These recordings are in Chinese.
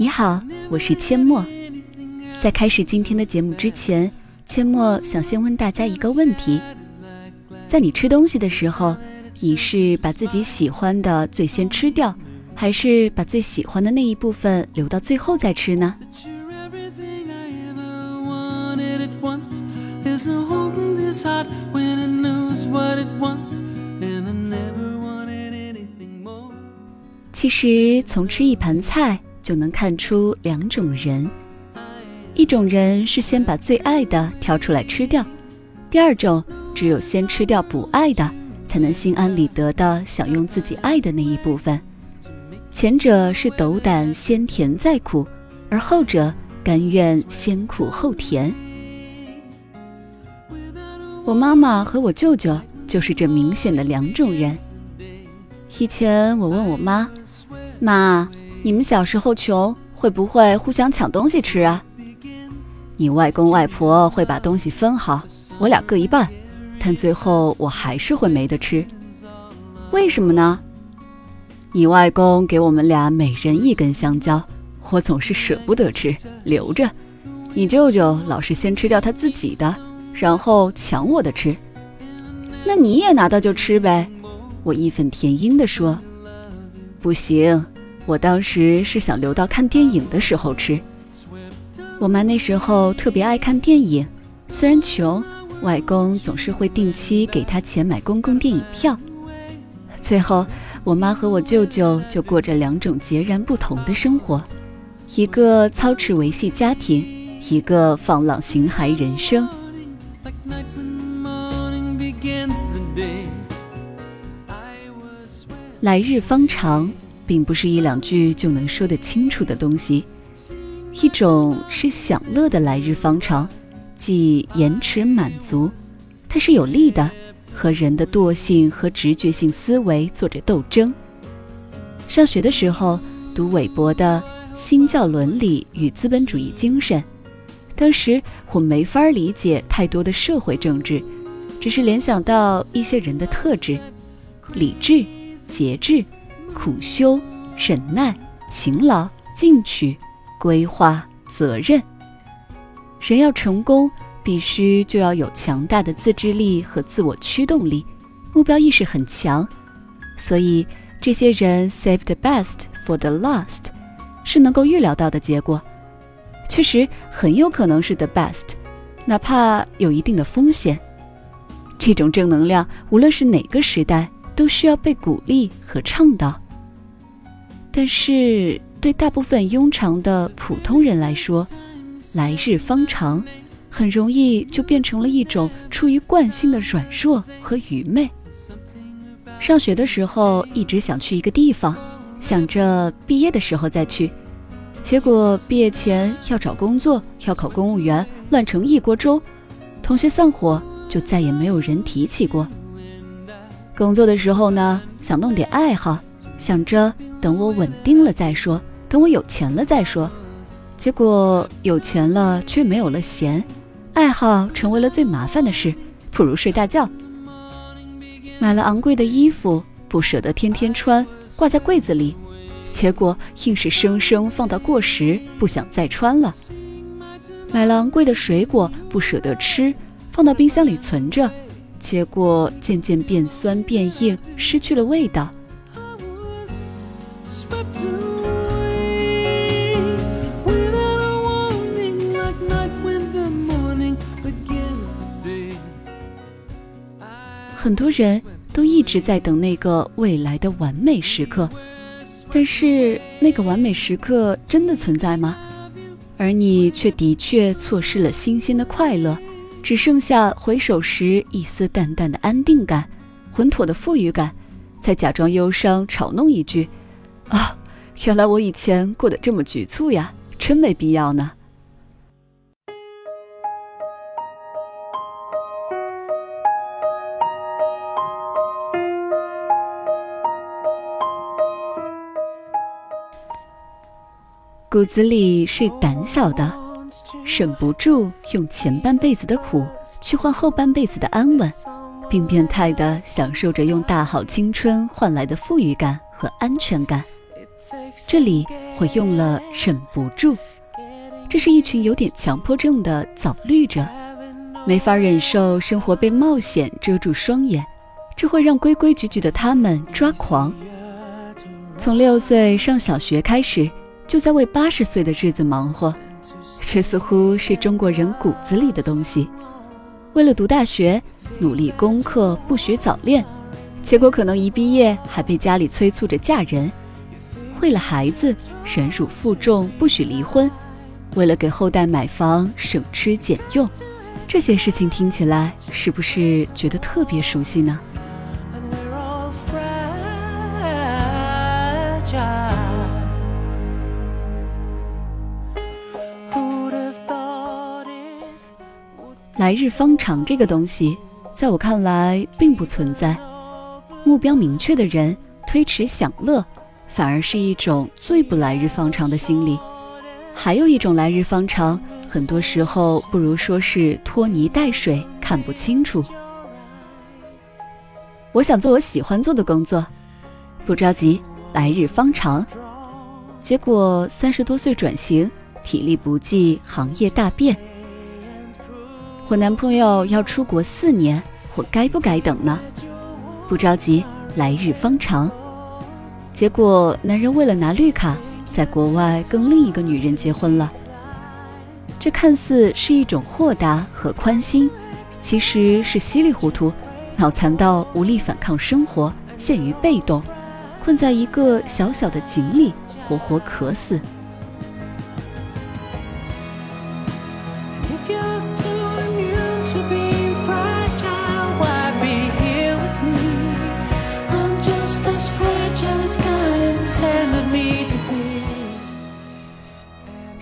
你好，我是阡陌。在开始今天的节目之前，阡陌想先问大家一个问题：在你吃东西的时候，你是把自己喜欢的最先吃掉，还是把最喜欢的那一部分留到最后再吃呢？其实，从吃一盘菜就能看出两种人：一种人是先把最爱的挑出来吃掉；第二种，只有先吃掉不爱的，才能心安理得的享用自己爱的那一部分。前者是斗胆先甜再苦，而后者甘愿先苦后甜。我妈妈和我舅舅就是这明显的两种人。以前我问我妈。妈，你们小时候穷，会不会互相抢东西吃啊？你外公外婆会把东西分好，我俩各一半，但最后我还是会没得吃。为什么呢？你外公给我们俩每人一根香蕉，我总是舍不得吃，留着。你舅舅老是先吃掉他自己的，然后抢我的吃。那你也拿到就吃呗，我义愤填膺地说。不行，我当时是想留到看电影的时候吃。我妈那时候特别爱看电影，虽然穷，外公总是会定期给她钱买公共电影票。最后，我妈和我舅舅就过着两种截然不同的生活：一个操持维系家庭，一个放浪形骸人生。来日方长，并不是一两句就能说得清楚的东西。一种是享乐的来日方长，即延迟满足，它是有利的，和人的惰性和直觉性思维做着斗争。上学的时候读韦伯的《新教伦理与资本主义精神》，当时我没法理解太多的社会政治，只是联想到一些人的特质：理智。节制、苦修、忍耐、勤劳、进取、规划、责任。人要成功，必须就要有强大的自制力和自我驱动力，目标意识很强。所以，这些人 save the best for the last，是能够预料到的结果。确实很有可能是 the best，哪怕有一定的风险。这种正能量，无论是哪个时代。都需要被鼓励和倡导，但是对大部分庸常的普通人来说，来日方长，很容易就变成了一种出于惯性的软弱和愚昧。上学的时候一直想去一个地方，想着毕业的时候再去，结果毕业前要找工作，要考公务员，乱成一锅粥，同学散伙，就再也没有人提起过。工作的时候呢，想弄点爱好，想着等我稳定了再说，等我有钱了再说。结果有钱了却没有了闲，爱好成为了最麻烦的事，不如睡大觉。买了昂贵的衣服，不舍得天天穿，挂在柜子里，结果硬是生生放到过时，不想再穿了。买了昂贵的水果，不舍得吃，放到冰箱里存着。结果渐渐变酸变硬，失去了味道。很多人都一直在等那个未来的完美时刻，但是那个完美时刻真的存在吗？而你却的确错失了新鲜的快乐。只剩下回首时一丝淡淡的安定感，稳妥的富裕感，再假装忧伤嘲弄一句：“啊，原来我以前过得这么局促呀，真没必要呢。”骨子里是胆小的。忍不住用前半辈子的苦去换后半辈子的安稳，并变态地享受着用大好青春换来的富裕感和安全感。这里我用了忍不住。这是一群有点强迫症的早绿者，没法忍受生活被冒险遮住双眼，这会让规规矩矩的他们抓狂。从六岁上小学开始，就在为八十岁的日子忙活，这似乎是中国人骨子里的东西。为了读大学，努力功课，不许早恋，结果可能一毕业还被家里催促着嫁人。为了孩子，忍辱负重，不许离婚。为了给后代买房，省吃俭用，这些事情听起来是不是觉得特别熟悉呢？来日方长这个东西，在我看来并不存在。目标明确的人推迟享乐，反而是一种最不来日方长的心理。还有一种来日方长，很多时候不如说是拖泥带水，看不清楚。我想做我喜欢做的工作，不着急，来日方长。结果三十多岁转型，体力不济，行业大变。我男朋友要出国四年，我该不该等呢？不着急，来日方长。结果男人为了拿绿卡，在国外跟另一个女人结婚了。这看似是一种豁达和宽心，其实是稀里糊涂，脑残到无力反抗生活，陷于被动，困在一个小小的井里，活活渴死。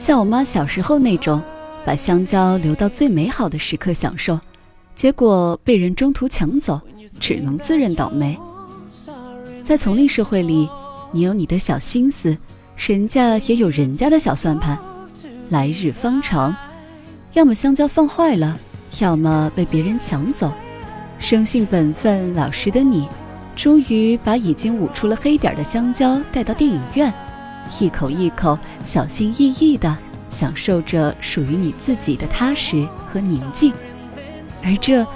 像我妈小时候那种，把香蕉留到最美好的时刻享受，结果被人中途抢走，只能自认倒霉。在丛林社会里，你有你的小心思，人家也有人家的小算盘。来日方长，要么香蕉放坏了，要么被别人抢走。生性本分、老实的你，终于把已经捂出了黑点的香蕉带到电影院。一口一口，小心翼翼地享受着属于你自己的踏实和宁静，而这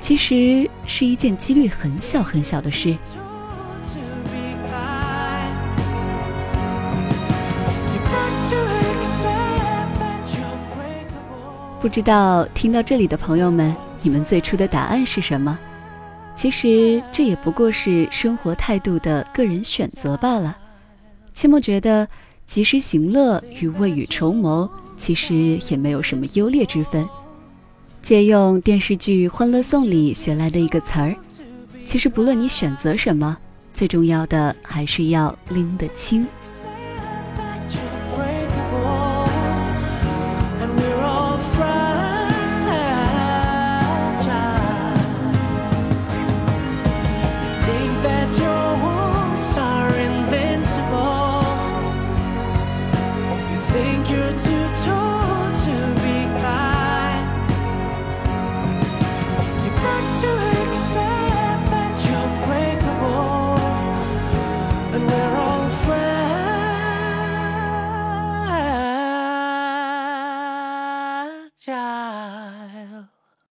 其实是一件几率很小很小的事。不知道听到这里的朋友们，你们最初的答案是什么？其实这也不过是生活态度的个人选择罢了。切莫觉得及时行乐与未雨绸缪，其实也没有什么优劣之分。借用电视剧《欢乐颂》里学来的一个词儿，其实不论你选择什么，最重要的还是要拎得清。